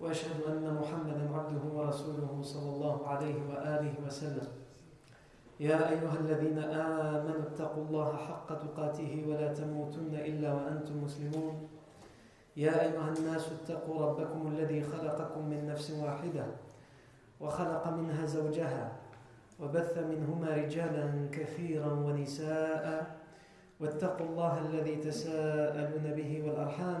وأشهد أن محمدا عبده ورسوله صلى الله عليه وآله وسلم. يا أيها الذين آمنوا اتقوا الله حق تقاته ولا تموتن إلا وأنتم مسلمون. يا أيها الناس اتقوا ربكم الذي خلقكم من نفس واحدة وخلق منها زوجها وبث منهما رجالا كثيرا ونساء. واتقوا الله الذي تساءلون به والأرحام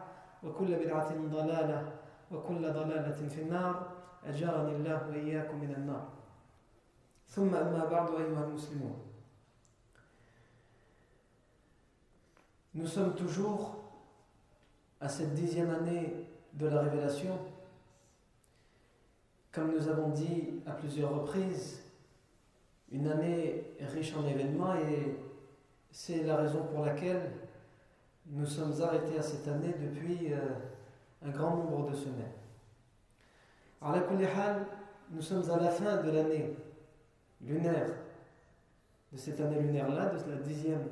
وكل بدعة ضلالة وكل ضلالة في النار أجارني الله وإياكم من النار ثم أما بعد أيها المسلمون Nous sommes toujours à cette dixième année de la révélation. Comme nous avons dit à plusieurs reprises, une année riche en événements et c'est la raison pour laquelle nous sommes arrêtés à cette année depuis euh, un grand nombre de semaines. Alors, nous sommes à la fin de l'année lunaire, de cette année lunaire-là, de la dixième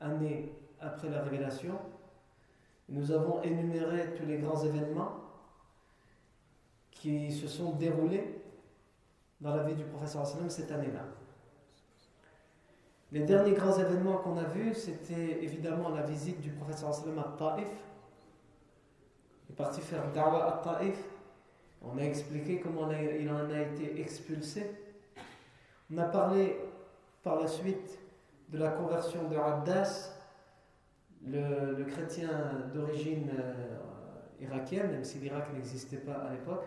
année après la révélation. Nous avons énuméré tous les grands événements qui se sont déroulés dans la vie du professeur cette année-là. Les derniers grands événements qu'on a vus, c'était évidemment la visite du prophète sallam à Taif. Il est parti faire Dawa à Taif. On a expliqué comment il en a été expulsé. On a parlé par la suite de la conversion de Abdas, le, le chrétien d'origine euh, irakienne, même si l'Irak n'existait pas à l'époque,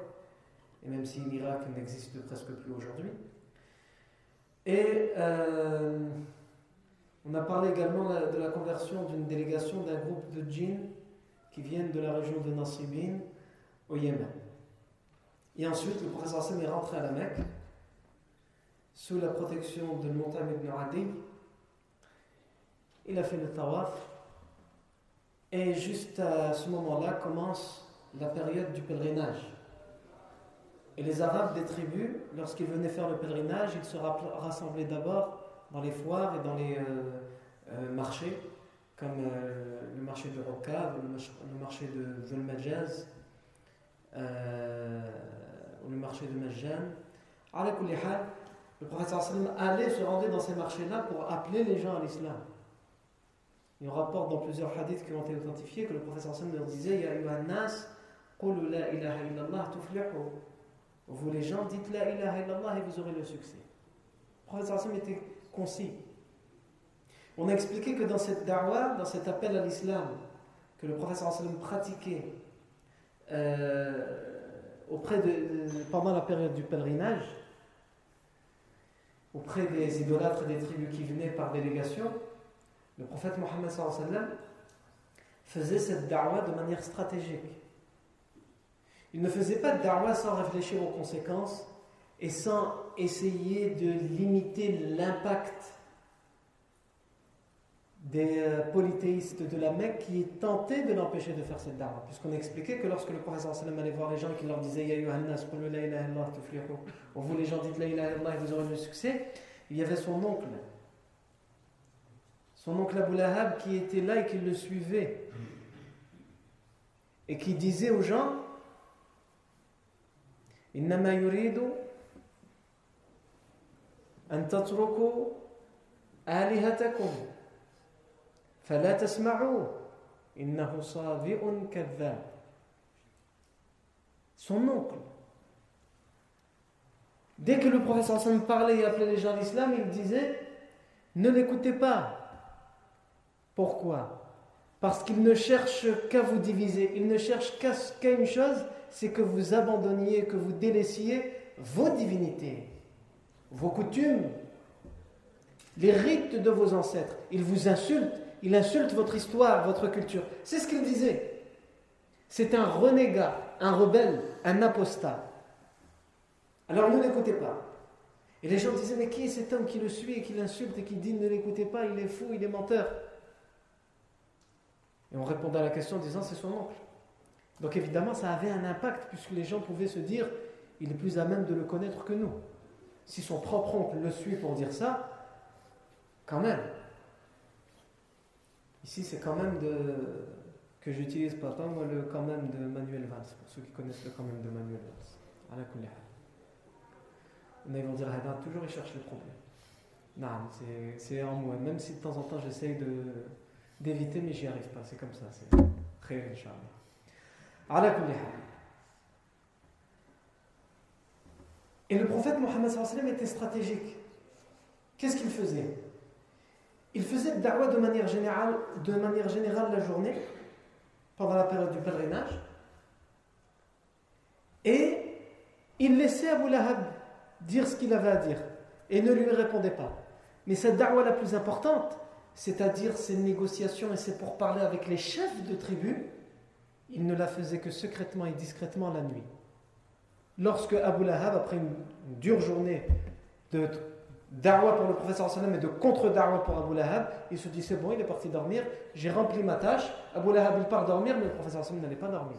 et même si l'Irak n'existe presque plus aujourd'hui. Et euh, on a parlé également de la conversion d'une délégation d'un groupe de djinns qui viennent de la région de Nasribin au Yémen. Et ensuite, le professeur Hassan est rentré à la Mecque sous la protection de Montagne ibn. Il a fait le tawaf. Et juste à ce moment-là commence la période du pèlerinage. Et les Arabes des tribus, lorsqu'ils venaient faire le pèlerinage, ils se rassemblaient d'abord dans les foires et dans les euh, euh, marchés, comme euh, le marché de Rokav, le marché de Zulmajaz, ou le marché de Majjan. Le prophète allait se rendre dans ces marchés-là pour appeler les gens à l'islam. Il rapporte dans plusieurs hadiths qui ont été authentifiés que le prophète leur disait Ya nas, la ilaha illallah tuflihu. Vous les gens, dites la ilaha illallah et vous aurez le succès. Le prophète était concis. On a expliqué que dans cette da'wah, dans cet appel à l'islam que le prophète sallam pratiquait euh, pendant la période du pèlerinage, auprès des idolâtres des tribus qui venaient par délégation, le prophète Mohammed faisait cette da'wah de manière stratégique. Il ne faisait pas de da'wah sans réfléchir aux conséquences et sans essayer de limiter l'impact des euh, polythéistes de la Mecque qui tentaient de l'empêcher de faire cette da'wah. Puisqu'on a expliqué que lorsque le prophète allait voir les gens qui leur disaient Ya yuhannas, la tuflihu. Vous les gens dites la illallah et vous aurez le succès. Il y avait son oncle. Son oncle Abu Lahab qui était là et qui le suivait. Et qui disait aux gens إنما يريد أن تتركوا آلهتكم فلا تسمعوا إنه صابئ كذاب Son oncle Dès que le professeur Hassan parlait et appelait les gens à l'islam, il disait Ne l'écoutez pas. Pourquoi Parce qu'il ne cherche qu'à vous diviser. Il ne cherche qu'à une chose c'est que vous abandonniez, que vous délaissiez vos divinités, vos coutumes, les rites de vos ancêtres. Il vous insulte, il insulte votre histoire, votre culture. C'est ce qu'il disait. C'est un renégat, un rebelle, un apostat. Alors ne l'écoutez pas. Et les gens disaient, mais qui est cet homme qui le suit et qui l'insulte et qui dit ne l'écoutez pas, il est fou, il est menteur Et on répondait à la question en disant, c'est son oncle. Donc évidemment, ça avait un impact puisque les gens pouvaient se dire, il est plus à même de le connaître que nous. Si son propre oncle le suit pour dire ça, quand même. Ici, c'est quand même de que j'utilise pas tant, moi, le quand même de Manuel Valls, pour ceux qui connaissent le quand même de Manuel Valls. À la Mais ils vont dire, toujours il cherche le problème. Non, c'est en moi. Même si de temps en temps j'essaye d'éviter, mais j'y arrive pas. C'est comme ça. C'est très, Inch'Allah. Et le prophète Mohammed était stratégique. Qu'est-ce qu'il faisait? Il faisait da'wah de manière générale, de manière générale la journée, pendant la période du pèlerinage. Et il laissait Abu Lahab dire ce qu'il avait à dire et ne lui répondait pas. Mais cette da'wah la plus importante, c'est-à-dire ces négociations et ces pourparlers avec les chefs de tribus, il ne la faisait que secrètement et discrètement la nuit. Lorsque Abu Lahab, après une, dure journée de da'wah pour le professeur et de contre-da'wah pour Abu Lahab, il se dit c'est bon, il est parti dormir, j'ai rempli ma tâche. Abu Lahab il part dormir, mais le professeur n'allait pas dormir.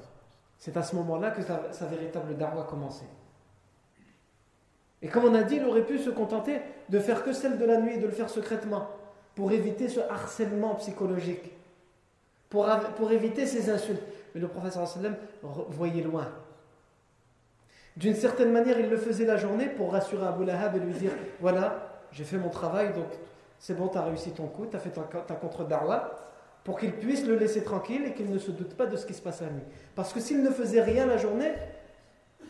C'est à ce moment-là que sa, véritable da'wah commençait. Et comme on a dit, il aurait pu se contenter de faire que celle de la nuit et de le faire secrètement pour éviter ce harcèlement psychologique, pour éviter ces insultes. Mais le professeur voyait loin. D'une certaine manière, il le faisait la journée pour rassurer Abu Lahab et lui dire Voilà, j'ai fait mon travail, donc c'est bon, tu as réussi ton coup, tu as fait ta, contre-darwa, pour qu'il puisse le laisser tranquille et qu'il ne se doute pas de ce qui se passe à nuit. Parce que s'il ne faisait rien la journée,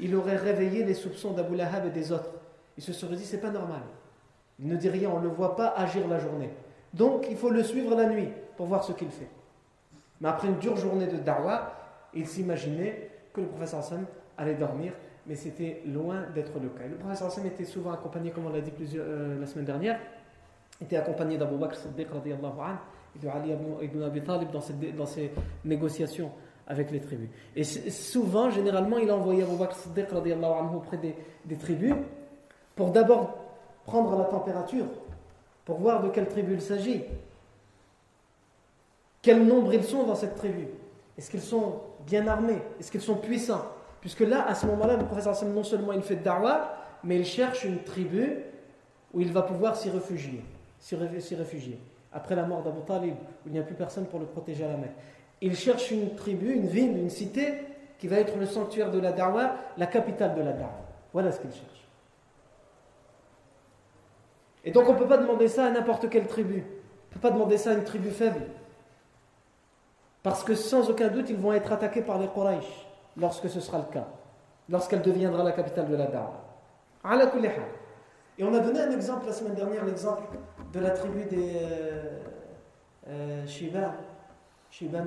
il aurait réveillé les soupçons d'Abu Lahab et des autres. Il se serait dit C'est pas normal. Il ne dit rien, on ne le voit pas agir la journée. Donc il faut le suivre la nuit pour voir ce qu'il fait. Mais après une dure journée de da'wah, il s'imaginait que le professeur Hassan allait dormir, mais c'était loin d'être le cas. le professeur Hassan était souvent accompagné, comme on l'a dit plusieurs, euh, la semaine dernière, était accompagné d'Abu Bakr Siddiq et de Ali ibn Abi Talib dans, dans ses négociations avec les tribus. Et souvent, généralement, il a envoyé Abu Bakr Siddiq auprès des, des tribus pour d'abord prendre la température, pour voir de quelle tribu il s'agit, quel nombre ils sont dans cette tribu? Est-ce qu'ils sont bien armés? Est-ce qu'ils sont puissants? Puisque là, à ce moment-là, le professeur non seulement il fait da'wah, mais il cherche une tribu où il va pouvoir s'y réfugier, s'y réfugier. Après la mort d'Abu Talib, où il n'y a plus personne pour le protéger à la mer. Il cherche une tribu, une ville, une cité qui va être le sanctuaire de la da'wah, la capitale de la da'wah. Voilà ce qu'il cherche. Et donc on ne peut pas demander ça à n'importe quelle tribu. On ne peut pas demander ça à une tribu faible. Parce que sans aucun doute, ils vont être attaqués par les Quraysh lorsque ce sera le cas, lorsqu'elle deviendra la capitale de la Da'wah. Et on a donné un exemple la semaine dernière, l'exemple de la tribu des euh, euh, Shiba, Shiba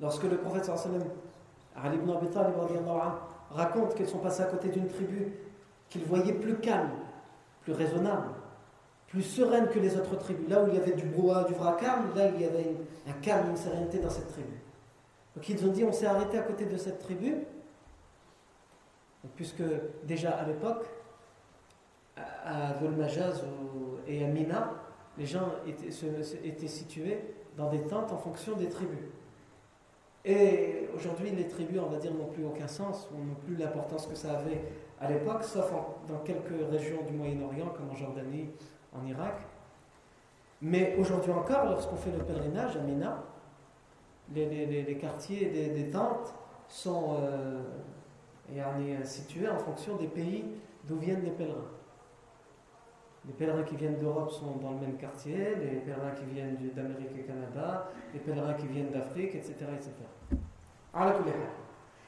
Lorsque le prophète Ali ibn Abi raconte qu'ils sont passés à côté d'une tribu qu'ils voyaient plus calme, plus raisonnable, plus sereine que les autres tribus. Là où il y avait du brouhaha, du vacarme, là il y avait un calme, une sérénité dans cette tribu. Donc ils ont dit on s'est arrêté à côté de cette tribu, puisque déjà à l'époque, à Golmajaz et à Mina, les gens étaient, situés dans des tentes en fonction des tribus. Et aujourd'hui, les tribus, on va dire, n'ont plus aucun sens, ou n'ont plus l'importance que ça avait à l'époque, sauf dans quelques régions du Moyen-Orient, comme en Jordanie, en Irak. Mais aujourd'hui encore, lorsqu'on fait le pèlerinage à Mina, les, quartiers des, tentes sont euh, situés en fonction des pays d'où viennent les pèlerins. Les pèlerins qui viennent d'Europe sont dans le même quartier, les pèlerins qui viennent d'Amérique et Canada, les pèlerins qui viennent d'Afrique, etc. etc.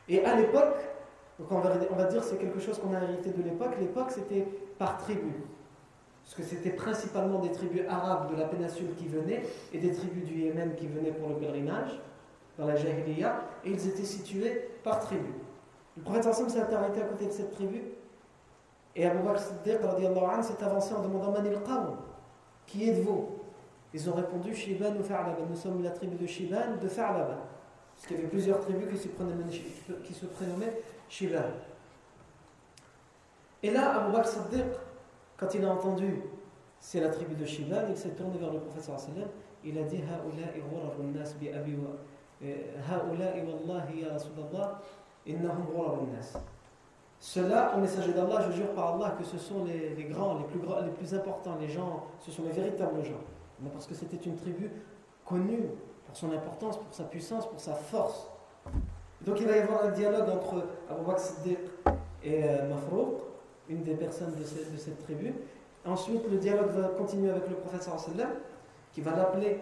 Et à l'époque, on va, on va dire c'est quelque chose qu'on a hérité de l'époque. L'époque c'était par tribu. Parce que c'était principalement des tribus arabes de la péninsule qui venaient et des tribus du Yémen qui venaient pour le pèlerinage dans la Jahiliya et ils étaient situés par tribu. Le prophète Hassan s'est arrêté à côté de cette tribu et Abu Bakr Siddiq s'est avancé en demandant Manil Qawm, qui êtes-vous? Ils ont répondu Shiban ou Fa'laba. Nous sommes la tribu de Shiban, de Fa'laba. Parce qu'il y avait plusieurs tribus qui se prénommaient, qui se prénommaient Shiban. Et là, Abu Bakr Siddiq, quand il a entendu c'est la tribu de Shiban, il s'est tourné vers le prophète sallam, il a dit Ha'ula'i wallahi ya Rasulallah, innahum ghurabu nas. Cela, au messager d'Allah, je jure par Allah que ce sont les, grands, les plus grands, les plus importants, les gens, ce sont les véritables gens. Mais parce que c'était une tribu connue pour son importance, pour sa puissance, pour sa force. Donc il va y avoir un dialogue entre Abu Bakr Siddiq et euh, une des personnes de cette, tribu. Ensuite, le dialogue va continuer avec le prophète sallam, qui va l'appeler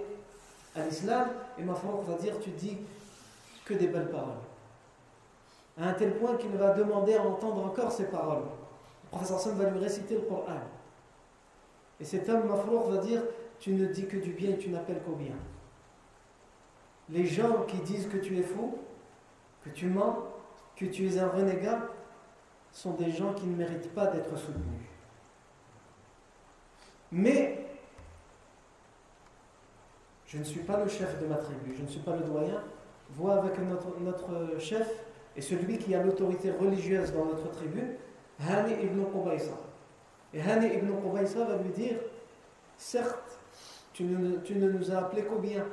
à l'islam, et Mafrouq va dire Tu dis que des belles paroles à un tel point qu'il va demander à entendre encore ces paroles. Le professeur Sam va lui réciter le Coran. Et cet homme, Mafrour, va dire Tu ne dis que du bien et tu n'appelles qu'au bien. Les gens qui disent que tu es fou, que tu mens, que tu es un renégat, sont des gens qui ne méritent pas d'être soutenus. Mais je ne suis pas le chef de ma tribu, je ne suis pas le doyen. Vois avec notre, chef et celui qui a l'autorité religieuse dans notre tribu, Hani ibn Qubaysa. Et Hani ibn Qubaysa va lui dire Certes, tu ne, nous as appelés qu'au bien,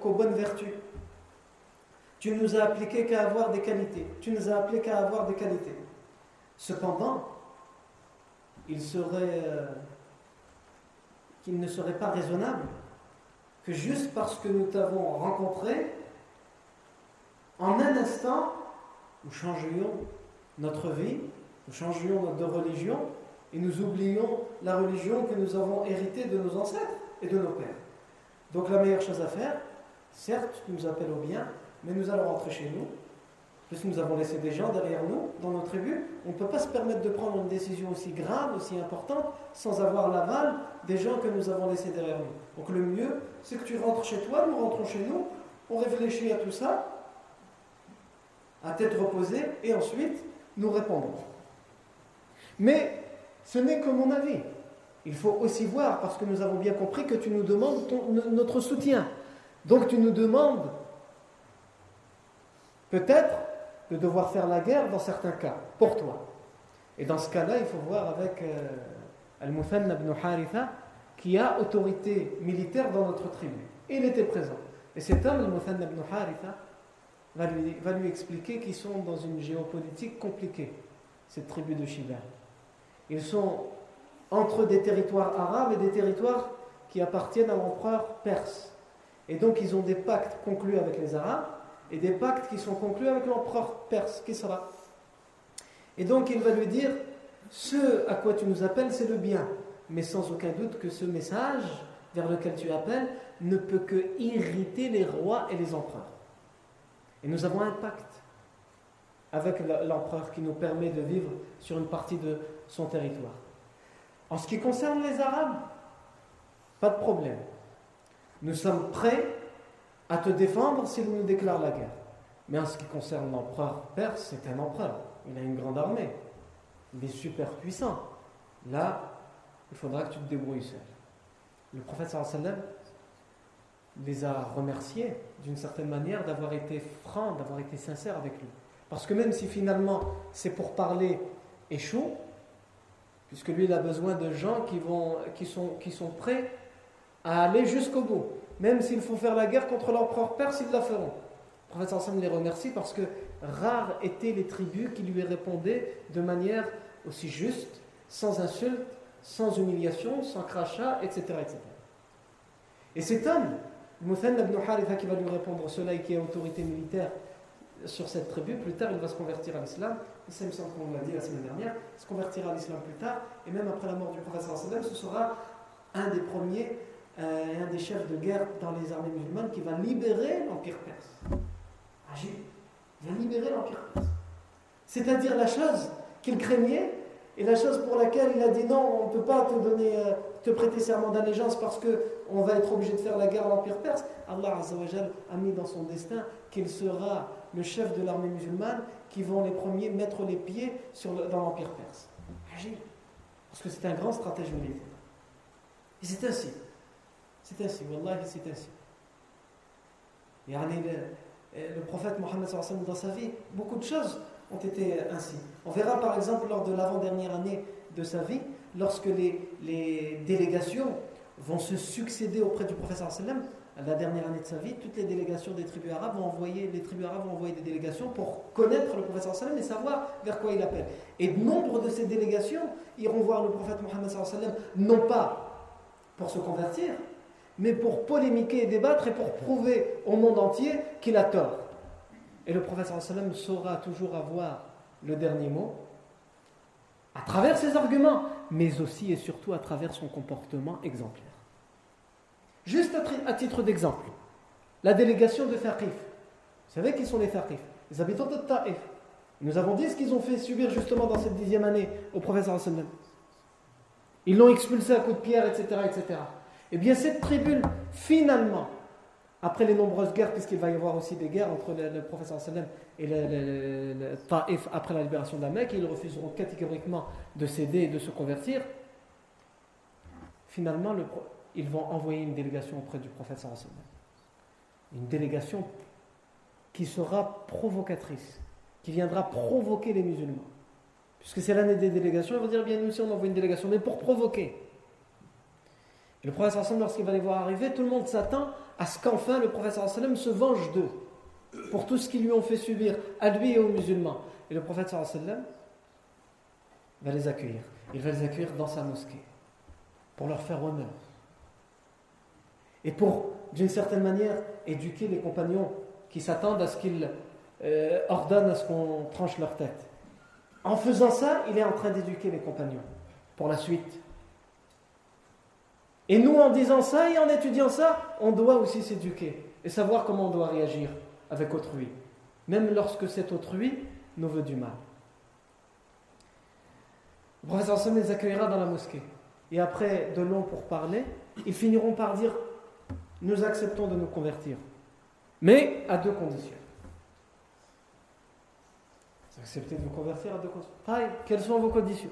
qu'aux bonnes vertus. Tu ne nous as appliqué qu'à avoir des qualités. Tu nous as appelés qu'à avoir des qualités. Cependant, il. Euh, ne serait pas raisonnable que juste parce que nous t'avons rencontré, en un instant, nous changions notre vie, nous changions notre religion et nous oublions la religion que nous avons héritée de nos ancêtres et de nos pères. Donc la meilleure chose à faire, certes, tu nous appelles au bien, mais nous allons rentrer chez nous, puisque nous avons laissé des gens derrière nous, dans nos tribus. On ne peut pas se permettre de prendre une décision aussi grave, aussi importante, sans avoir l'aval des gens que nous avons laissés derrière nous. Donc le mieux, c'est que tu rentres chez toi, nous rentrons chez nous, on réfléchit à tout ça, à tête reposée, et ensuite nous répondrons. Mais ce n'est que mon avis. Il faut aussi voir, parce que nous avons bien compris que tu nous demandes notre soutien. Donc tu nous demandes peut-être de devoir faire la guerre dans certains cas, pour toi. Et dans ce cas-là, il faut voir avec euh, Al-Muthanna ibn Haritha, qui a autorité militaire dans notre tribu. il était présent. Et cet homme, Al-Muthanna ibn Haritha, va lui, va lui expliquer qu'ils sont dans une géopolitique compliquée, cette tribu de Shiva. Ils sont entre des territoires arabes et des territoires qui appartiennent à l'empereur perse. Et donc ils ont des pactes conclus avec les Arabes et des pactes qui sont conclus avec l'empereur perse, qui sera. Et donc il va lui dire, ce à quoi tu nous appelles, c'est le bien. Mais sans aucun doute que ce message vers lequel tu appelles ne peut que irriter les rois et les empereurs. Et nous avons un pacte avec l'empereur qui nous permet de vivre sur une partie de son territoire. En ce qui concerne les Arabes, pas de problème. Nous sommes prêts à te défendre s'il nous déclare la guerre. Mais en ce qui concerne l'empereur perse, c'est un empereur. Il a une grande armée. Il est super puissant. Là, il faudra que tu te débrouilles seul. Le prophète sallam les a remerciés d'une certaine manière d'avoir été franc, d'avoir été sincère avec lui. Parce que même si finalement c'est pour parler échoue, puisque lui il a besoin de gens qui sont prêts à aller jusqu'au bout. Même s'il faut faire la guerre contre l'empereur perse, ils la feront. Le prophète Hassan les remercie parce que rares étaient les tribus qui lui répondaient de manière aussi juste, sans insulte, sans humiliation, sans crachat, etc. etc. Et cet homme, Muthanna ibn Haritha qui va lui répondre cela et qui est autorité militaire sur cette tribu, plus tard il va se convertir à l'islam. Ça me semble qu'on l'a dit la semaine dernière, se convertira à l'islam plus tard, et même après la mort du prophète ce sera un des premiers, euh, un des chefs de guerre dans les armées musulmanes qui va libérer l'Empire perse. Agile. Il va libérer l'Empire perse. C'est-à-dire la chose qu'il craignait et la chose pour laquelle il a dit non, on ne peut pas te donner, euh, te prêter serment d'allégeance parce qu'on va être obligé de faire la guerre à l'Empire perse. Allah a mis dans son destin qu'il sera le chef de l'armée musulmane qui vont les premiers mettre les pieds dans l'Empire perse. Agile. Parce que c'est un grand stratège militaire. Et c'est ainsi. C'est ainsi. Wallah, c'est ainsi. Le, le prophète Mohammed dans sa vie, beaucoup de choses ont été ainsi. On verra par exemple lors de l'avant-dernière année de sa vie, lorsque les, délégations vont se succéder auprès du prophète la dernière année de sa vie, toutes les délégations des tribus arabes vont envoyer, les tribus arabes vont envoyer des délégations pour connaître le prophète sallam et savoir vers quoi il appelle. Et nombre de ces délégations iront voir le prophète Mohammed non pas pour se convertir, mais pour polémiquer et débattre et pour prouver au monde entier qu'il a tort. Et le prophète sallam saura toujours avoir le dernier mot à travers ses arguments, mais aussi et surtout à travers son comportement exemplaire. Juste à, titre d'exemple, la délégation de Thaqif. Vous savez qui sont les Thaqif Les habitants de Taif. Nous avons dit ce qu'ils ont fait subir justement dans cette dixième année au prophète sallam. Ils l'ont expulsé à coups de pierre, etc. etc. Eh bien, cette tribu, finalement, après les nombreuses guerres, puisqu'il va y avoir aussi des guerres entre le, professeur sallam et le, Taif après la libération de la Mecque, ils refuseront catégoriquement de céder et de se convertir. Finalement, ils vont envoyer une délégation auprès du prophète sallam. Une délégation qui sera provocatrice, qui viendra provoquer les musulmans. Puisque c'est l'année des délégations, ils vont dire bien nous aussi on envoie une délégation, mais pour provoquer. Le prophète sallam, lorsqu'il va les voir arriver, tout le monde s'attend à ce qu'enfin le sallam se venge d'eux pour tout ce qu'ils lui ont fait subir à lui et aux musulmans. Et le prophète sallam va les accueillir. Il va les accueillir dans sa mosquée pour leur faire honneur. Et pour, d'une certaine manière, éduquer les compagnons qui s'attendent à ce qu'ils euh, ordonnent à ce qu'on tranche leur tête. En faisant ça, il est en train d'éduquer les compagnons pour la suite. Et nous, en disant ça et en étudiant ça, on doit aussi s'éduquer et savoir comment on doit réagir avec autrui, même lorsque cet autrui nous veut du mal. Le professeur Sam les accueillera dans la mosquée. Et après de longs pour parler, ils finiront par dire Nous acceptons de nous convertir, mais à deux conditions. Vous acceptez de vous convertir à deux conditions? quelles sont vos conditions?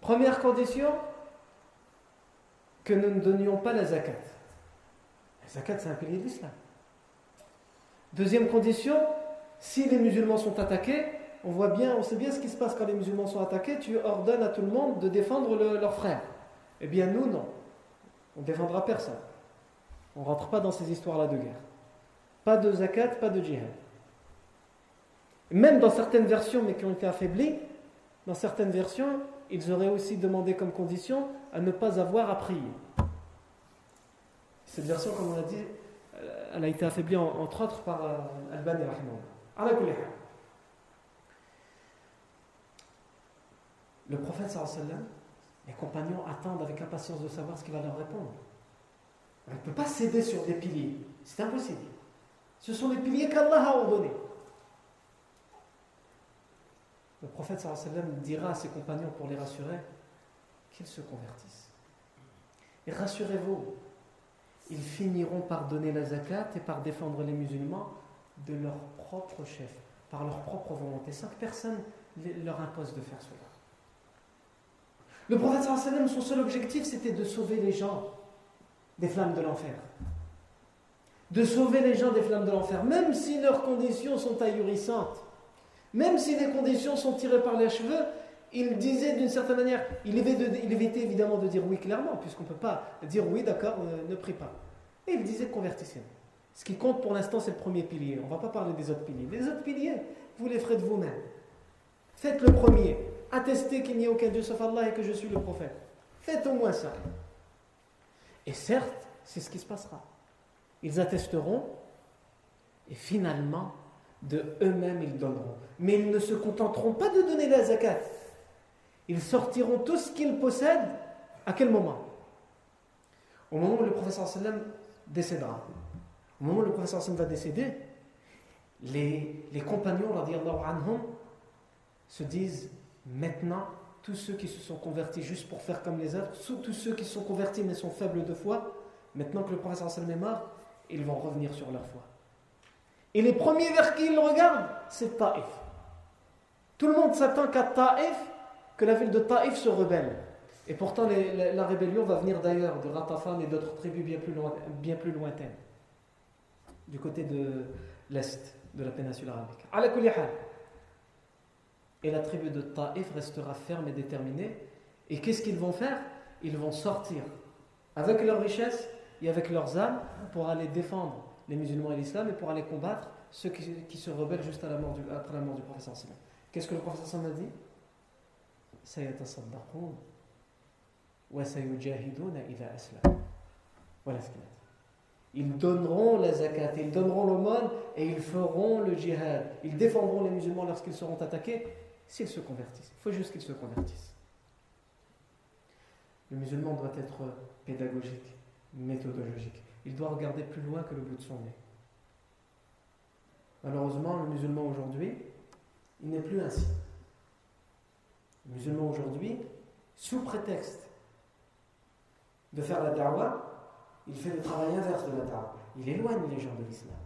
Première condition, que nous ne donnions pas la zakat. La zakat, c'est un pilier de l'islam. Deuxième condition, si les musulmans sont attaqués, on voit bien, on sait bien ce qui se passe quand les musulmans sont attaqués, tu ordonnes à tout le monde de défendre leurs frères. Eh bien, nous, non. On ne défendra personne. On ne rentre pas dans ces histoires-là de guerre. Pas de zakat, pas de djihad. Même dans certaines versions, mais qui ont été affaiblies, dans certaines versions, ils auraient aussi demandé comme condition à ne pas avoir à prier. Cette version, comme on l'a dit, elle a été affaiblie entre autres par euh, Al-Bani Le prophète sallam, les compagnons attendent avec impatience de savoir ce qu'il va leur répondre. On ne peut pas céder sur des piliers, c'est impossible. Ce sont les piliers qu'Allah a ordonnés. Le prophète sallam dira à ses compagnons pour les rassurer qu'ils se convertissent. Et rassurez-vous, ils finiront par donner la zakat et par défendre les musulmans de leur propre chef, par leur propre volonté, sans que personne leur impose de faire cela. Le prophète sallam, son seul objectif, c'était de sauver les gens des flammes de l'enfer. De sauver les gens des flammes de l'enfer, même si leurs conditions sont ahurissantes. Même si les conditions sont tirées par les cheveux, il disait d'une certaine manière, il évitait, évidemment de dire oui clairement, puisqu'on ne peut pas dire oui, d'accord, ne, prie pas. Et il disait convertissez-vous. Ce qui compte pour l'instant, c'est le premier pilier. On ne va pas parler des autres piliers. Les autres piliers, vous les ferez de vous-même. Faites le premier. Attestez qu'il n'y a aucun Dieu sauf Allah et que je suis le prophète. Faites au moins ça. Et certes, c'est ce qui se passera. Ils attesteront et finalement, de eux-mêmes ils donneront. Mais ils ne se contenteront pas de donner la zakat. Ils sortiront tout ce qu'ils possèdent. À quel moment? Au moment où le professeur sallam décédera. Au moment où le professeur sallam va décéder, les, les compagnons anhum, se disent maintenant, tous ceux qui se sont convertis juste pour faire comme les autres, tous ceux qui se sont convertis mais sont faibles de foi, maintenant que le prophète sallam est mort, ils vont revenir sur leur foi. Et les premiers vers qui ils regardent, c'est Taïf. Tout le monde s'attend qu'à Taïf, que la ville de Taïf se rebelle. Et pourtant, la, rébellion va venir d'ailleurs, de Ratafan et d'autres tribus bien plus, lointaines, du côté de l'Est de la péninsule arabique. Et la tribu de Taïf restera ferme et déterminée. Et qu'est-ce qu'ils vont faire? Ils vont sortir avec leurs richesses et avec leurs âmes pour aller défendre les musulmans et l'islam et pour aller combattre ceux qui, se rebellent juste la mort du, après la mort du professeur Qu'est-ce que le professeur a dit? Voilà ce qu'il a dit. Ils donneront la zakat, ils donneront l'aumône et ils feront le djihad. Ils défendront les musulmans lorsqu'ils seront attaqués s'ils se convertissent. Il faut juste qu'ils se convertissent. Le musulman doit être pédagogique, méthodologique. Il doit regarder plus loin que le bout de son nez. Malheureusement, le musulman aujourd'hui, il n'est plus ainsi. Le musulman aujourd'hui, sous prétexte de faire la da'wah, il fait le travail inverse de la da'wah. Il éloigne les gens de l'islam.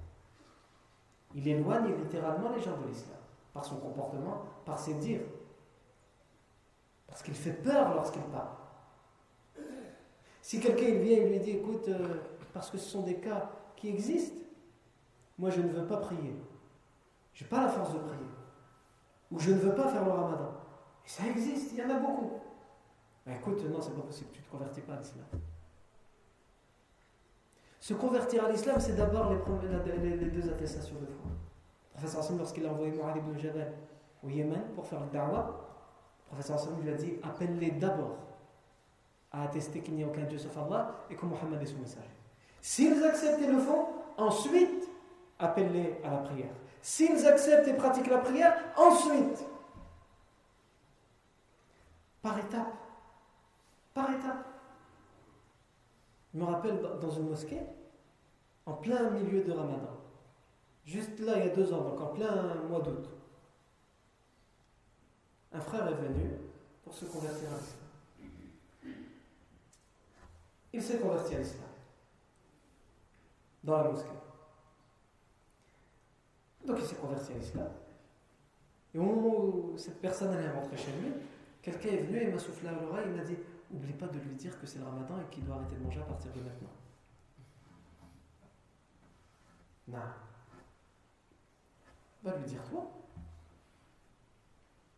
Il éloigne littéralement les gens de l'islam par son comportement, par ses dires. Parce qu'il fait peur lorsqu'il parle. Si quelqu'un vient et lui dit écoute, euh, parce que ce sont des cas qui existent, moi je ne veux pas prier. Je n'ai pas la force de prier. Ou je ne veux pas faire le ramadan. Et ça existe, il y en a beaucoup. Mais écoute, non, c'est pas possible, tu ne te convertis pas à l'islam. Se convertir à l'islam, c'est d'abord les, deux attestations de foi. Le professeur Hassan, lorsqu'il a envoyé Mu'ad ibn Jabal au Yémen pour faire le da'wah, le professeur Hassan lui a dit appelle-les d'abord à attester qu'il n'y a aucun Dieu sauf Allah et que Mohammed est son messager. S'ils acceptent et le font, ensuite, appelle-les à la prière. S'ils acceptent et pratiquent la prière, ensuite, par étapes, par étapes. Je me rappelle dans une mosquée, en plein milieu de Ramadan, juste là il y a deux ans, donc en plein mois d'août, un frère est venu pour se convertir à l'islam. Il s'est converti à l'islam dans la mosquée. Donc il s'est converti à l'islam. Et au moment où cette personne allait rentrer chez lui, quelqu'un est venu et m'a soufflé à l'oreille, il m'a dit Oublie pas de lui dire que c'est le ramadan et qu'il doit arrêter de manger à partir de maintenant. Non. Va lui dire toi.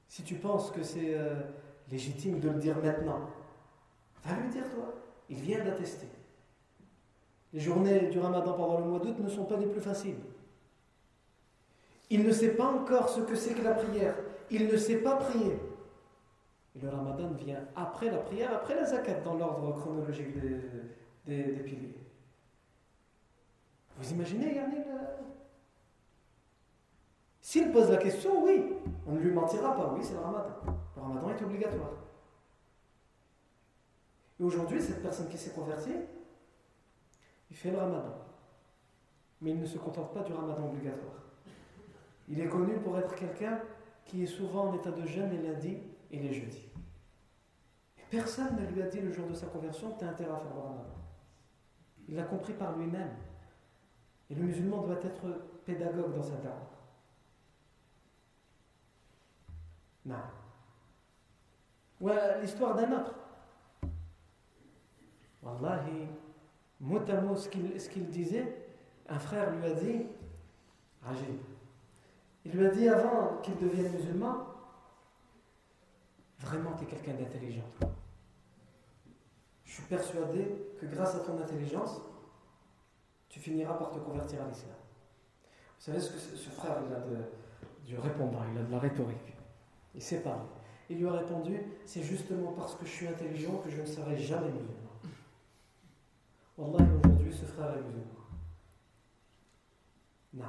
Si tu penses que c'est euh, légitime de le dire maintenant, va lui dire toi. Il vient d'attester. Les journées du ramadan pendant le mois d'août ne sont pas les plus faciles. Il ne sait pas encore ce que c'est que la prière. Il ne sait pas prier. Le ramadan vient après la prière, après la zakat, dans l'ordre chronologique des, piliers. Vous imaginez, Yannick S'il pose la question, oui, on ne lui mentira pas, oui, c'est le ramadan. Le ramadan est obligatoire. Et aujourd'hui, cette personne qui s'est convertie, il fait le ramadan. Mais il ne se contente pas du ramadan obligatoire. Il est connu pour être quelqu'un qui est souvent en état de jeûne les lundis et les jeudis. Et personne ne lui a dit le jour de sa conversion tu as intérêt à faire le ramadan. Il l'a compris par lui-même. Et le musulman doit être pédagogue dans sa dame. Non. Ou l'histoire d'un autre. Wallahi, mot à mot, ce qu'il disait, un frère lui a dit Rajib, il lui a dit avant qu'il devienne musulman, vraiment tu es quelqu'un d'intelligent. Je suis persuadé que grâce à ton intelligence, tu finiras par te convertir à l'islam. Vous savez ce que ce frère il a de, du répondant, il a de la rhétorique. Il sait parler. Il lui a répondu C'est justement parce que je suis intelligent que je ne serai jamais musulman. Wallah, aujourd'hui, ce frère est musulman. Non.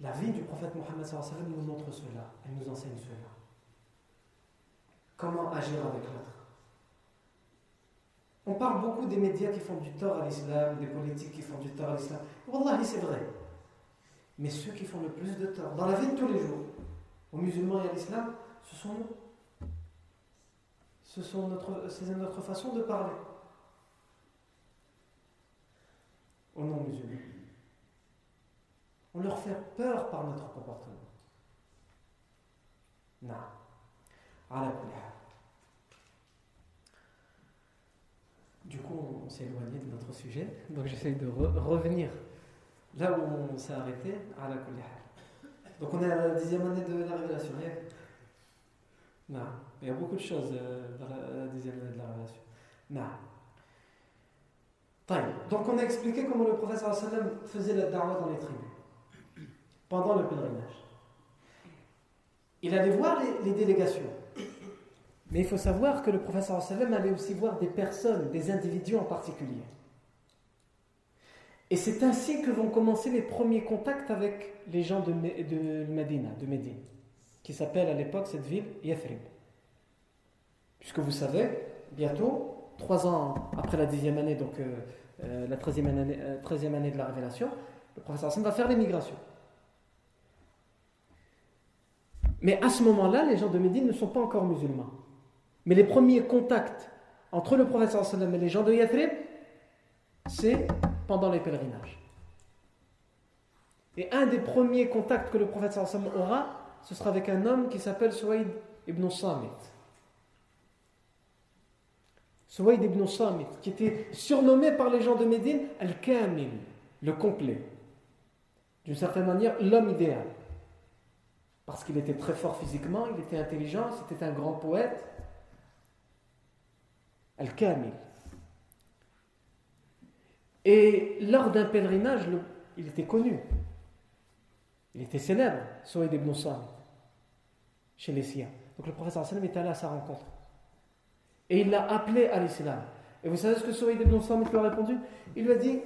La vie du prophète Mohammed nous montre cela, elle nous enseigne cela. Comment agir avec l'autre On parle beaucoup des médias qui font du tort à l'islam, des politiques qui font du tort à l'islam. Wallahi, c'est vrai. Mais ceux qui font le plus de tort, dans la vie de tous les jours, aux musulmans et à l'islam, ce sont nous. Ce sont notre, c'est notre façon de parler. Aux non-musulmans. On leur fait peur par notre comportement. Non. Du coup, on s'est éloigné de notre sujet, donc j'essaie de revenir là où on s'est arrêté, à la Donc on est à la dixième année de la révélation. Non. Il y a beaucoup de choses euh, dans la dixième année de la révélation. Non. Donc on a expliqué comment le professeur faisait la da'wah dans les tribus pendant le pèlerinage. Il allait voir les, délégations. Mais il faut savoir que le professeur allait aussi voir des personnes, des individus en particulier. Et c'est ainsi que vont commencer les premiers contacts avec les gens de, de Medina, de Médine, qui s'appelle à l'époque cette ville Yathrib. Puisque vous savez, bientôt, trois ans après la dixième année, donc euh, euh, la treizième année, euh, année de la révélation, le professeur Hassan va faire l'émigration. Mais à ce moment-là, les gens de Médine ne sont pas encore musulmans. Mais les premiers contacts entre le professeur Hassan et les gens de Yathrib, c'est pendant les pèlerinages. Et un des premiers contacts que le Hassan aura, ce sera avec un homme qui s'appelle Souaïd ibn Samit. Souaïd ibn Samit, qui était surnommé par les gens de Médine Al-Kamil, le complet. D'une certaine manière, l'homme idéal. Parce qu'il était très fort physiquement, il était intelligent, c'était un grand poète. Al-Kamil. Et lors d'un pèlerinage, il était connu. Il était célèbre, Souaïd ibn Samit, chez les siens. Donc le professeur est allé à sa rencontre. Et il l'a appelé à l'islam. Et vous savez ce que Souhaïd ibn Samit lui a répondu? Il lui a dit,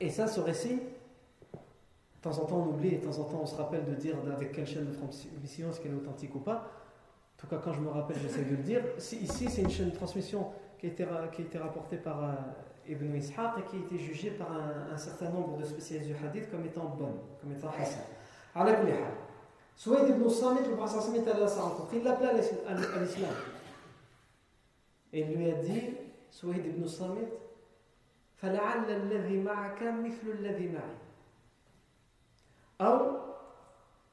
et ça, ce récit, de temps en temps on oublie, et de temps en temps on se rappelle de dire avec quelle chaîne de transmission, est-ce qu'elle est authentique ou pas. En tout cas, quand je me rappelle, j'essaie de le dire. Ici, c'est une chaîne de transmission qui a été, qui a été rapportée par euh, Ibn Ishaq et qui a été jugée par un, certain nombre de spécialistes du hadith comme étant bonne, comme étant hassan. Souhaïd ibn Samit, le prophète Samit il l'appelait à l'islam. Et il lui a dit, Souhaïd ibn Samit, فلعل الذي معك مثل الذي معي أو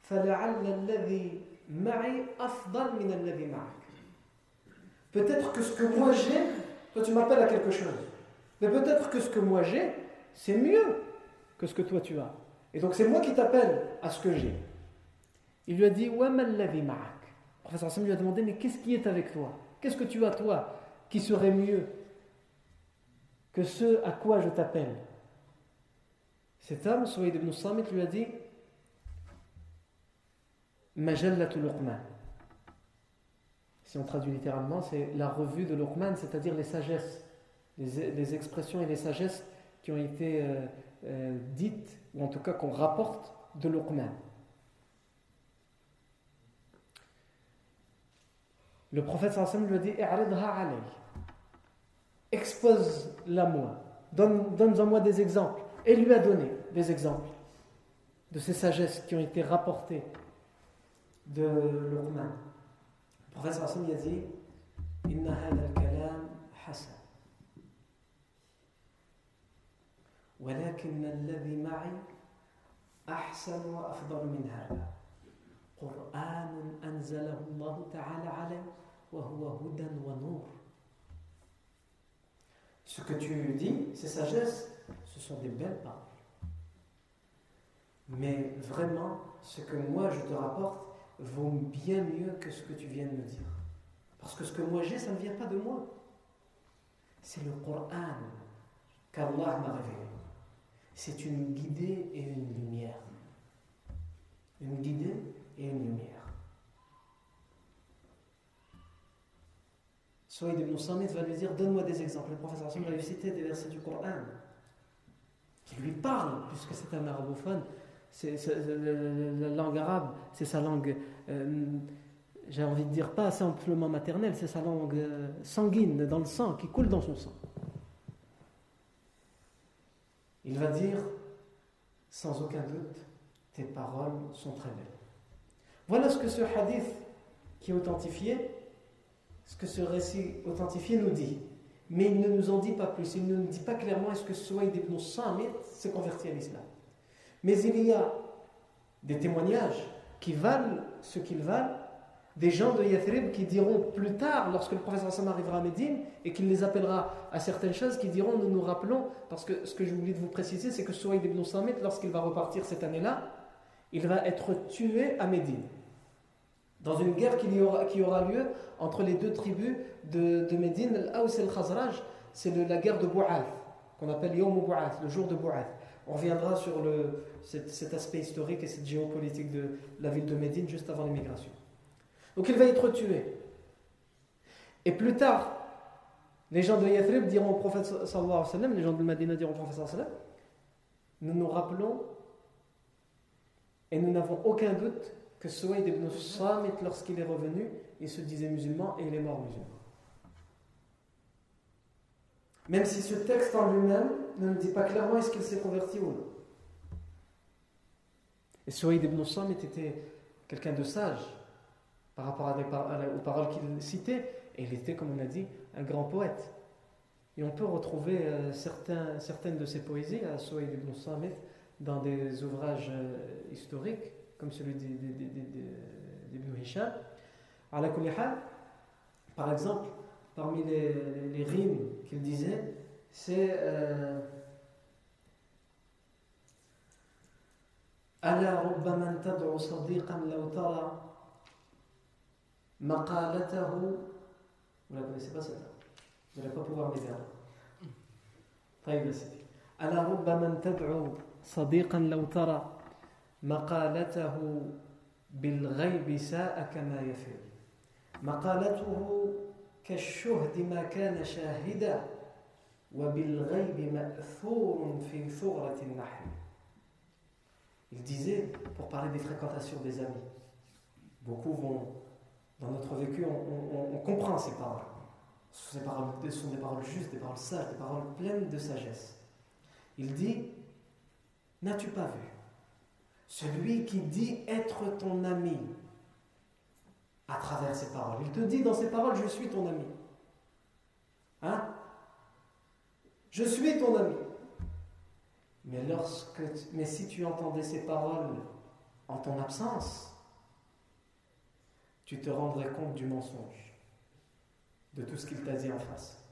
فلعل الذي معي أفضل من الذي معك Peut-être que ce que moi j'ai, toi tu m'appelles à quelque chose. Mais peut-être que ce que moi j'ai, c'est mieux que ce que toi tu as. Et donc c'est moi qui t'appelle à ce que j'ai. Il lui a dit, وَمَا الَّذِي مَعَكَ Le professeur Hassan lui a demandé, mais qu'est-ce qui est avec toi Qu'est-ce que tu as toi Qui serait mieux que ce à quoi je t'appelle Cet homme, Souaïd ibn Samit, lui a dit Majallatul Luqman. Si on traduit littéralement, c'est la revue de Luqman, c'est-à-dire les sagesses, les, expressions et les sagesses qui ont été euh, euh, dites, ou en tout cas qu'on rapporte de Luqman. Le prophète sallam lui a dit Expose-la moi, donne-en moi des exemples. Et il lui a donné des exemples de ces sagesses qui ont été rapportées de Luqman. Le prophète sallam lui a dit Inna hadha al-kalam hasan. ولكن الذي معي أحسن وأفضل من هذا قرآن أنزله الله تعالى عليه Ce que tu dis, c'est sagesse, ce sont des belles paroles. Mais vraiment, ce que moi je te rapporte vaut bien mieux que ce que tu viens de me dire. Parce que ce que moi j'ai, ça ne vient pas de moi. C'est le Coran qu'Allah m'a révélé. C'est une guidée et une lumière. Une guidée et une lumière. Souaïd ibn Samit va lui dire Donne-moi des exemples. Le professeur Hassan va lui citer des versets du Coran qui lui parlent, puisque c'est un arabophone. La langue arabe, c'est sa langue euh, j'ai envie de dire pas simplement maternelle, c'est sa langue euh, sanguine, dans le sang, qui coule dans son sang. Il va dire, sans aucun doute, tes paroles sont très belles. Voilà ce que ce hadith qui est authentifié, ce que ce récit authentifié nous dit. Mais il ne nous en dit pas plus. Il ne nous dit pas clairement est-ce que Souaïd ibn Samit s'est converti à l'islam. Mais il y a des témoignages qui valent ce qu'ils valent, des gens de Yathrib qui diront plus tard, lorsque le professeur Sam arrivera à Médine, et qu'il les appellera à certaines choses, qui diront nous nous rappelons, parce que ce que je voulais de vous préciser, c'est que Souaïd ibn Samit, lorsqu'il va repartir cette année-là, il va être tué à Médine dans une guerre qui aura, qui aura lieu entre les deux tribus de, de Médine, l'Aous et le Khazraj, c'est la guerre de Bou'ath, qu'on appelle Yom Bou'ath, le jour de Bou'ath. On reviendra sur cet, aspect historique et cette géopolitique de la ville de Médine juste avant l'immigration. Donc il va être tué. Et plus tard, les gens de Yathrib diront au prophète sallallahu alayhi wa les gens de Medina diront au prophète sallallahu nous nous rappelons et nous n'avons aucun doute que Suwaid ibn Samit, lorsqu'il est revenu, il se disait musulman et il est mort musulman. Même si ce texte en lui-même ne nous dit pas clairement est-ce qu'il s'est converti ou non. Et Suwaid ibn Samit était quelqu'un de sage par rapport aux paroles qu'il citait, et il était, comme on a dit, un grand poète. Et on peut retrouver euh, certaines de ses poésies à Suwaid ibn Samit dans des ouvrages euh, historiques comme celui d'Ibn Hisham. Par exemple, parmi les, les, rimes qu'il disait, c'est euh, ألا من تدعو صديقا لو ترى مقالته Vous ne la connaissez pas celle-là Vous n'allez pas pouvoir m'aider. طيب ألا رب من تدعو صديقا لو ترى مقالته بالغيب ساء كما يفعل مقالته كالشهد ما كان شاهدا وبالغيب مأثور في ثغرة النحل Il disait, pour parler des fréquentations des amis, beaucoup vont, dans notre vécu, on, on, on comprend ces paroles. Ces paroles ce sont des paroles justes, des paroles sages, des paroles pleines de sagesse. Il dit, n'as-tu pas vu celui qui dit être ton ami à travers ses paroles. Il te dit dans ses paroles, je suis ton ami. Hein? Je suis ton ami. Mais, si tu entendais ces paroles en ton absence, tu te rendrais compte du mensonge, de tout ce qu'il t'a dit en face.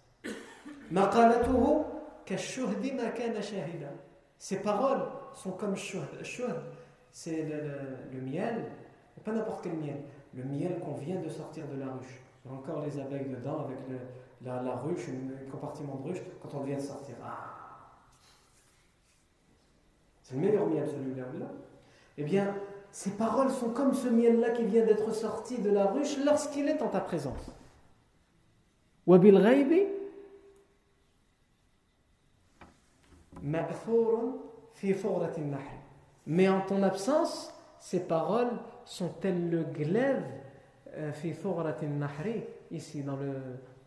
Ces paroles sont comme shuhd c'est le, miel, pas n'importe quel miel, le miel qu'on vient de sortir de la ruche. Il y a encore les abeilles dedans avec la, ruche, un compartiment de ruche, quand on vient de sortir. Ah. C'est le meilleur miel celui-là. Eh bien, ces paroles sont comme ce miel-là qui vient d'être sorti de la ruche lorsqu'il est en ta présence. Mais en ton absence, ces paroles sont elles le glaive euh, ici dans le,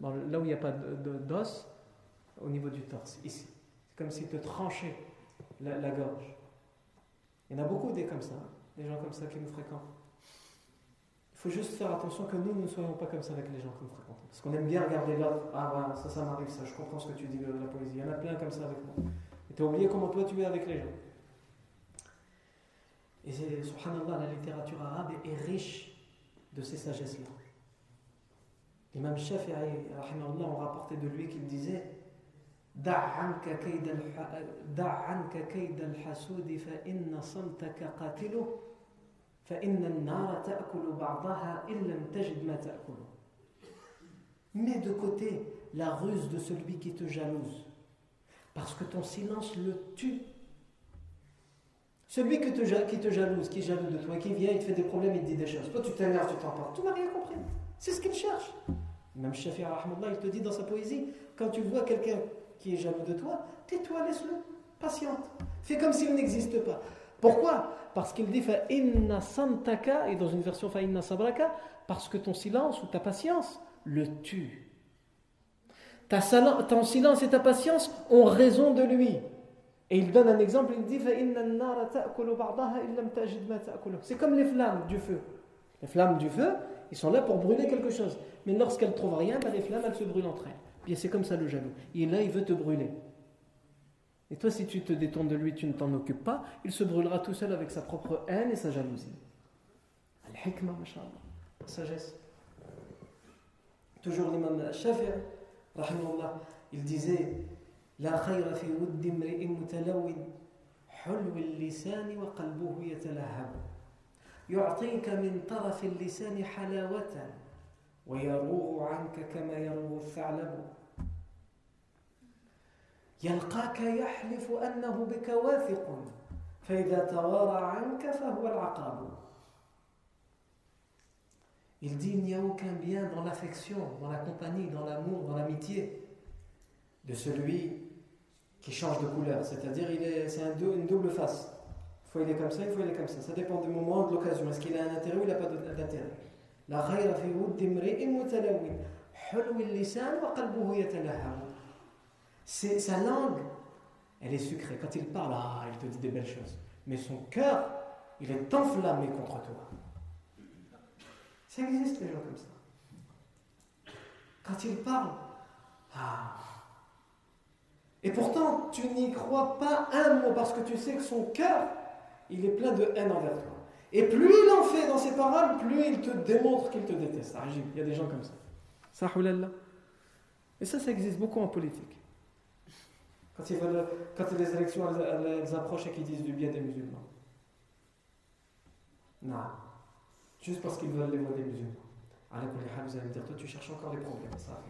dans là où il n'y a pas d'os au niveau du torse ici. C'est comme s'il te tranchait la, gorge. Il y en a beaucoup des comme ça hein, des gens comme ça qui nous fréquentent. Il faut juste faire attention que nous ne soyons pas comme ça avec les gens que nous fréquentons. Parce qu'on aime bien regarder l'autre. Ah voilà ça ça m'arrive ça. Je comprends ce que tu dis de la poésie. Il y en a plein comme ça avec moi. Et tu as oublié comment toi tu es avec les gens et subhanallah, la littérature arabe est riche de ces sagesses-là. L'imam Shafi'i, on rapportait de lui qu'il disait Mets de côté la ruse de celui qui te jalouse, parce que ton silence le tue celui qui te, jalouse, qui est jaloux de toi, qui vient, il te fait des problèmes, il te dit des choses. Toi, tu t'énerves, tu t'emportes. Tu n'as rien compris. C'est ce qu'il cherche. Même Shafi il te dit dans sa poésie quand tu vois quelqu'un qui est jaloux de toi, tais-toi, laisse-le. Patiente. Fais comme s'il n'existe pas. Pourquoi? Parce qu'il dit inna santaka et dans une version inna sabraka parce que ton silence ou ta patience le tue. Ta, ton silence et ta patience ont raison de lui. Et il donne un exemple, il dit C'est comme les flammes du feu. Les flammes du feu, ils sont là pour brûler quelque chose. Mais lorsqu'elles ne trouvent rien, ben, les flammes, elles se brûlent entre elles. Bien, c'est comme ça le jaloux. Il est là, il veut te brûler. Et toi, si tu te détournes de lui, tu ne t'en occupes pas, il se brûlera tout seul avec sa propre haine et sa jalousie. Al-hikmah, sagesse. Toujours l'imam Shafi'i, il disait لا خير في ود امرئ متلون حلو اللسان وقلبه يتلهب. يعطيك من طرف اللسان حلاوة ويروغ عنك كما يروغ الثعلب. يلقاك يحلف أنه بك واثق فإذا توارى عنك فهو العقاب Il dit il n'y a aucun bien dans l'affection, dans la compagnie, dans l'amour, dans l'amitié de celui qui change de couleur. C'est-à-dire c'est un, une double face. Une fois il est comme ça, une fois il est comme ça. Ça dépend du moment, de l'occasion. Est-ce qu'il a un intérêt ou il n'a pas d'intérêt? La khayra sa langue, elle est sucrée. Quand il parle, ah, il te dit des belles choses. Mais son cœur, il est enflammé contre toi. Ça existe, les gens comme ça. Quand il parle, ah. Et pourtant, tu n'y crois pas un mot parce que tu sais que son cœur, il est plein de haine envers toi. Et plus il en fait dans ses paroles, plus il te démontre qu'il te déteste. Il y a des gens comme ça. Et ça, ça existe beaucoup en politique. Quand, les élections elles, approchent et qu'ils disent du bien des musulmans. Non. Juste parce qu'ils veulent les voix des musulmans. Vous allez me dire, toi tu cherches encore des problèmes. Ça,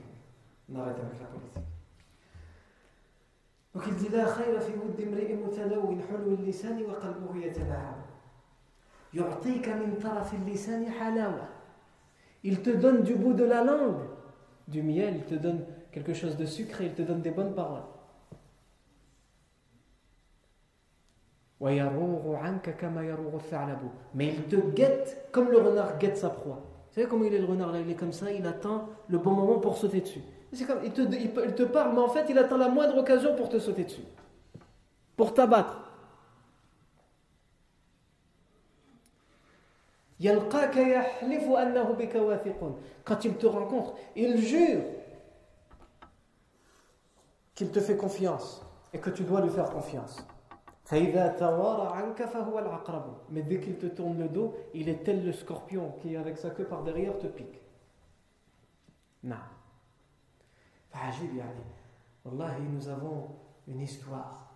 on arrête avec la politique. Donc il dit Il te donne du bout de la langue du miel, il te donne quelque chose de sucré, il te donne des bonnes paroles. Mais il te guette comme le renard guette sa proie. Vous savez comment il est le renard là Il est comme ça, il attend le bon moment pour sauter dessus. Comme, il, te, il, te, parle, mais en fait, il attend la moindre occasion pour te sauter dessus. Pour t'abattre. Quand il te rencontre, il jure qu'il te fait confiance et que tu dois lui faire confiance. Mais dès qu'il te tourne le dos, il est tel le scorpion qui, avec sa queue par derrière, te pique. Non. Wallahi, nous avons une histoire,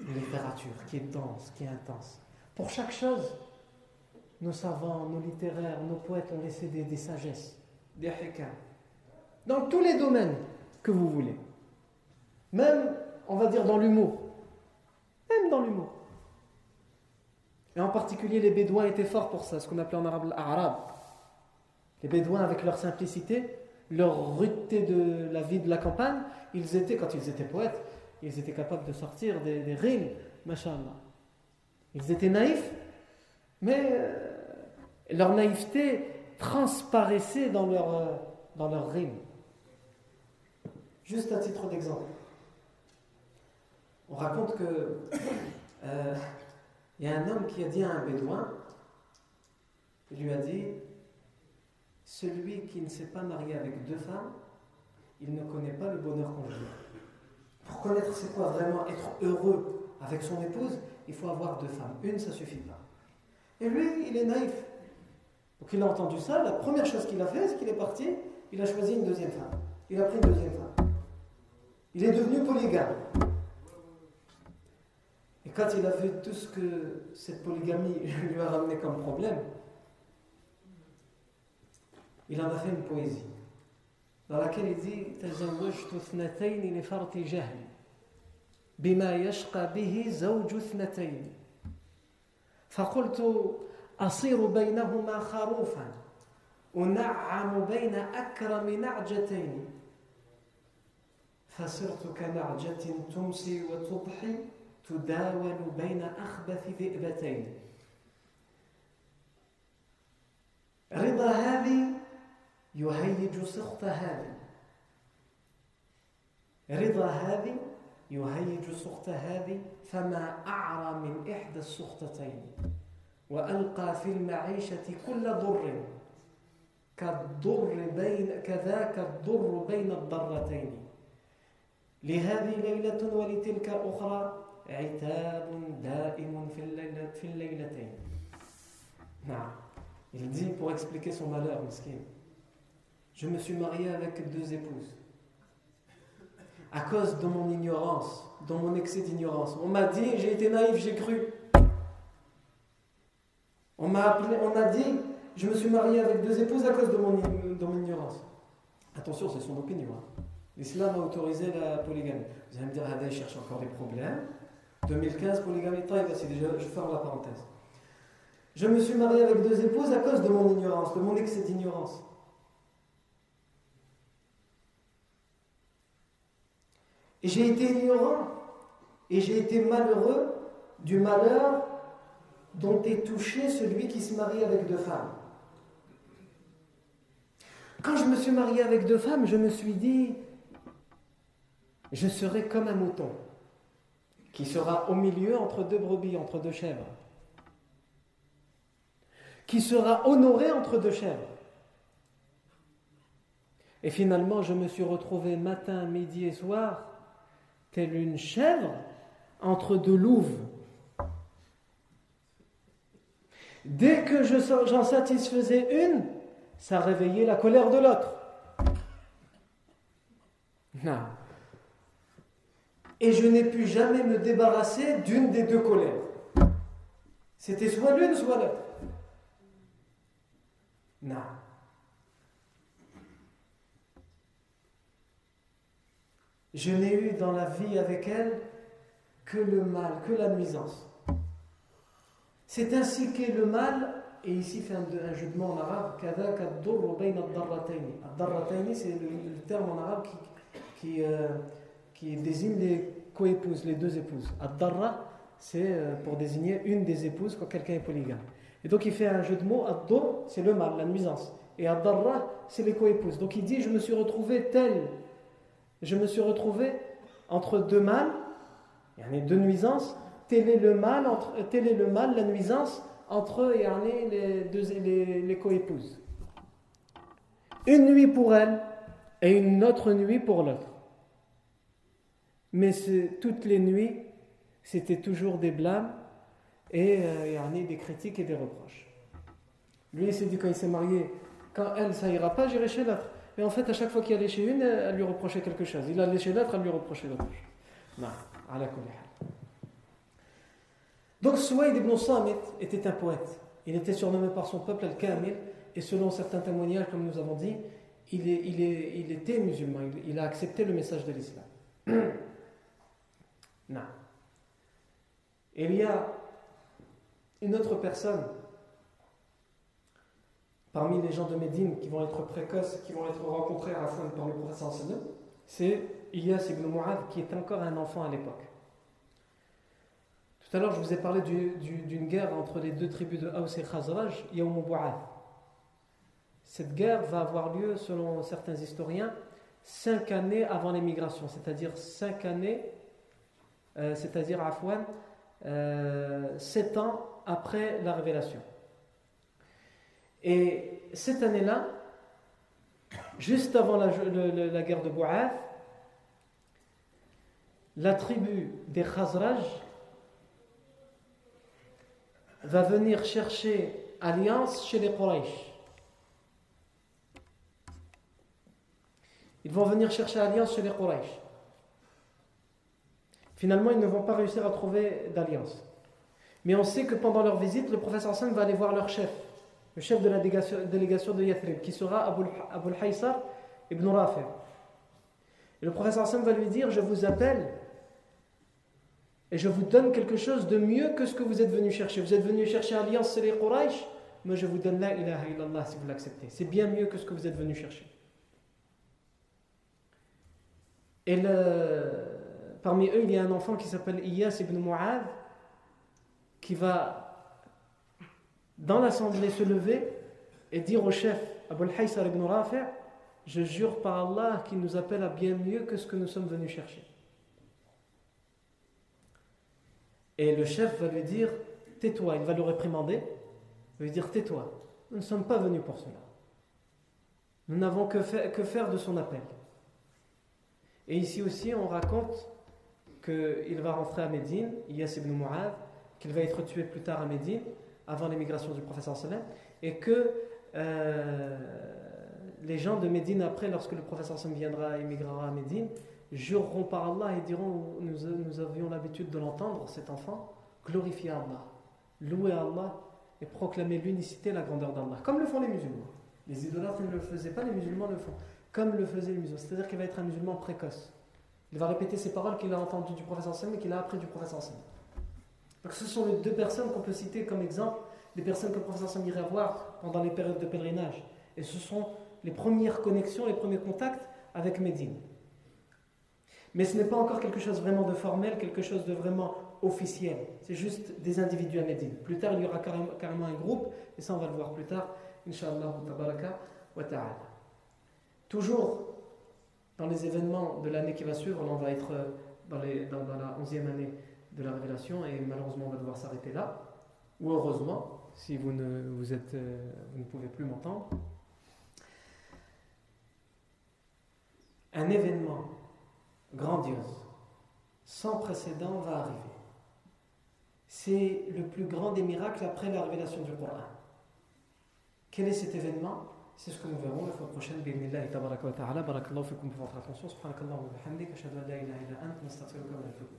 une littérature qui est dense, qui est intense. Pour chaque chose, nos savants, nos littéraires, nos poètes ont laissé des, des sagesses, des hikam. Dans tous les domaines que vous voulez. Même, on va dire, dans l'humour même dans l'humour. Et en particulier, les Bédouins étaient forts pour ça, ce qu'on appelait en arabe l'arabe. Les Bédouins, avec leur simplicité, leur rudeté de la vie de la campagne, ils étaient, quand ils étaient poètes, ils étaient capables de sortir des, rimes, machallah. Ils étaient naïfs, mais euh, leur naïveté transparaissait dans leur, euh, dans. Juste à titre d'exemple on raconte que euh, y a un homme qui a dit à un bédouin, il lui a dit celui qui ne s'est pas marié avec deux femmes, il ne connaît pas le bonheur conjugal. Pour connaître c'est quoi vraiment être heureux avec son épouse, il faut avoir deux femmes. Une, ça suffit pas. Et lui, il est naïf. Donc il a entendu ça, la première chose qu'il a fait, c'est qu'il est parti, il a choisi une deuxième femme. Il a pris une deuxième femme. Il est devenu polygame. Et quand il a vu tout ce que cette polygamie lui a ramené comme problème, il en a fait une poésie dans laquelle il dit تزوجت اثنتين لفرط جهل بما يشقى به زوج اثنتين فقلت أصير بينهما خروفا أنعم بين أكرم نعجتين فصرت كنعجة تمسي وتضحي تداول بين أخبث ذئبتين رضا هذه يهيج سخط هذه رضا هذه يهيج سخط هذه فما أعرى من إحدى السخطتين. وألقى في المعيشة كل ضر. كالضر بين كذاك الضر بين الضرتين. لهذه ليلة ولتلك أخرى عتاب دائم في الليلة في الليلتين. نعم. Il dit pour expliquer son malheur, miskin. Je me suis marié avec deux épouses. À cause de mon ignorance, de mon excès d'ignorance. On m'a dit, j'ai été naïf, j'ai cru. On m'a appelé, on a dit, je me suis marié avec deux épouses à cause de mon, ignorance. Attention, c'est son opinion. Hein. L'islam a autorisé la polygamie. Vous allez me dire, Hada, cherche encore des problèmes. 2015, polygamie, c'est déjà, je ferme la parenthèse. Je me suis marié avec deux épouses à cause de mon ignorance, de mon excès d'ignorance. Et j'ai été ignorant et j'ai été malheureux du malheur dont est touché celui qui se marie avec deux femmes. Quand je me suis marié avec deux femmes, je me suis dit, je serai comme un mouton qui sera au milieu entre deux brebis, entre deux chèvres, qui sera honoré entre deux chèvres. Et finalement, je me suis retrouvé matin, midi et soir, telle une chèvre entre deux louves. Dès que j'en satisfaisais une, ça réveillait la colère de l'autre. Non. Et je n'ai pu jamais me débarrasser d'une des deux colères. C'était soit l'une, soit l'autre. Non. Je n'ai eu dans la vie avec elle que le mal, que la nuisance. C'est ainsi qu'est le mal, et ici fait un, jeu de mots en arabe, c'est le, terme en arabe qui, euh, qui, désigne les coépouses, les deux épouses. Ad-darra, c'est euh, pour désigner une des épouses quand quelqu'un est polygame. Et donc il fait un jeu de mots, ad c'est le mal, la nuisance. Et ad-darra, c'est les coépouses. Donc il dit, je me suis retrouvé tel je me suis retrouvé entre deux mâles, il y en a deux nuisances, tel est le mal, entre, est le mal, la nuisance entre les, deux, les, coépouses. Une nuit pour elle et une autre nuit pour l'autre. Mais toutes les nuits, c'était toujours des blâmes et euh, il y a des critiques et des reproches. Lui, il s'est dit quand il s'est marié, quand elle, ça ira pas, j'irai chez l'autre. Et en fait, à chaque fois qu'il allait chez une, elle lui reprochait quelque chose. Il allait chez l'autre, elle lui reprochait l'autre. Non, à la Donc, Souaïd ibn Samit était un poète. Il était surnommé par son peuple Al-Kamil, et selon certains témoignages, comme nous avons dit, il, il, il était musulman, il, a accepté le message de l'islam. non. il y a une autre personne parmi les gens de Médine qui vont être précoces, qui vont être rencontrés à fin par le prophète c'est Iyas ibn Mu'ad qui était encore un enfant à l'époque. Tout à l'heure, je vous ai parlé d'une guerre entre les deux tribus de Haus et Khazraj. Cette guerre va avoir lieu, selon certains historiens, cinq années avant l'émigration, c'est-à-dire cinq années, euh, c'est-à-dire Afwan, euh, sept ans après la révélation. Et cette année-là, juste avant la, guerre de Bou'ath, la tribu des Khazraj va venir chercher alliance chez les Quraysh. Ils vont venir chercher alliance chez les Quraysh. Finalement, ils ne vont pas réussir à trouver d'alliance. Mais on sait que pendant leur visite, le professeur Hassan va aller voir leur chef le chef de la délégation, de Yathrib, qui sera Abu al-Haysar ibn Rafi. Et le professeur Hassan va lui dire Je vous appelle et je vous donne quelque chose de mieux que ce que vous êtes venu chercher. Vous êtes venu chercher alliance sur les Quraysh, mais je vous donne la ilaha illallah si vous l'acceptez. C'est bien mieux que ce que vous êtes venu chercher. Et parmi eux, il y a un enfant qui s'appelle Iyas ibn Mu'ad, qui va dans l'assemblée se lever et dire au chef Abu al-Haysar ibn Rafi' Je jure par Allah qu'il nous appelle à bien mieux que ce que nous sommes venus chercher. Et le chef va lui dire Tais-toi, il va le réprimander. Il va lui dire Tais-toi, nous ne sommes pas venus pour cela. Nous n'avons que, que faire de son appel. Et ici aussi, on raconte qu'il va rentrer à Médine, Iyas ibn Mu'ad, qu'il va être tué plus tard à Médine, avant l'émigration du professeur sallam, et que euh, les gens de Médine, après, lorsque le professeur sallam viendra, émigrera à Médine, jureront par Allah et diront nous, nous avions l'habitude de l'entendre, cet enfant, glorifier Allah, louer Allah et proclamer l'unicité et la grandeur d'Allah, comme le font les musulmans. Les idolâtres ne le faisaient pas, les musulmans le font, comme le faisaient les musulmans. C'est-à-dire qu'il va être un musulman précoce. Il va répéter ces paroles qu'il a entendues du professeur sallam et qu'il a appris du professeur sallam. Donc ce sont les deux personnes qu'on peut citer comme exemple, les personnes que le professeur sallam irait voir pendant les périodes de pèlerinage. Et ce sont les premières connexions, les premiers contacts avec Médine. Mais ce n'est pas encore quelque chose vraiment de formel, quelque chose de vraiment officiel. C'est juste des individus à Médine. Plus tard, il y aura carrément un groupe, et ça on va le voir plus tard, Inch'Allah wa ta'ala. Toujours dans les événements de l'année qui va suivre, on va être dans, les, dans, la onzième année de la révélation, et malheureusement on va devoir s'arrêter là. Ou heureusement, si vous ne, vous êtes, euh, vous ne pouvez plus m'entendre. Un événement grandiose, sans précédent, va arriver. C'est le plus grand des miracles après la révélation du Coran. Quel est cet événement? C'est ce que nous verrons la fois prochaine. Bismillah tabaraka wa ta'ala. Barakallahu fikum pour votre attention. Subhanakallahu wa bihamdik. Ashhadu an la ilaha illa ant. Nastaghfiruka wa natubu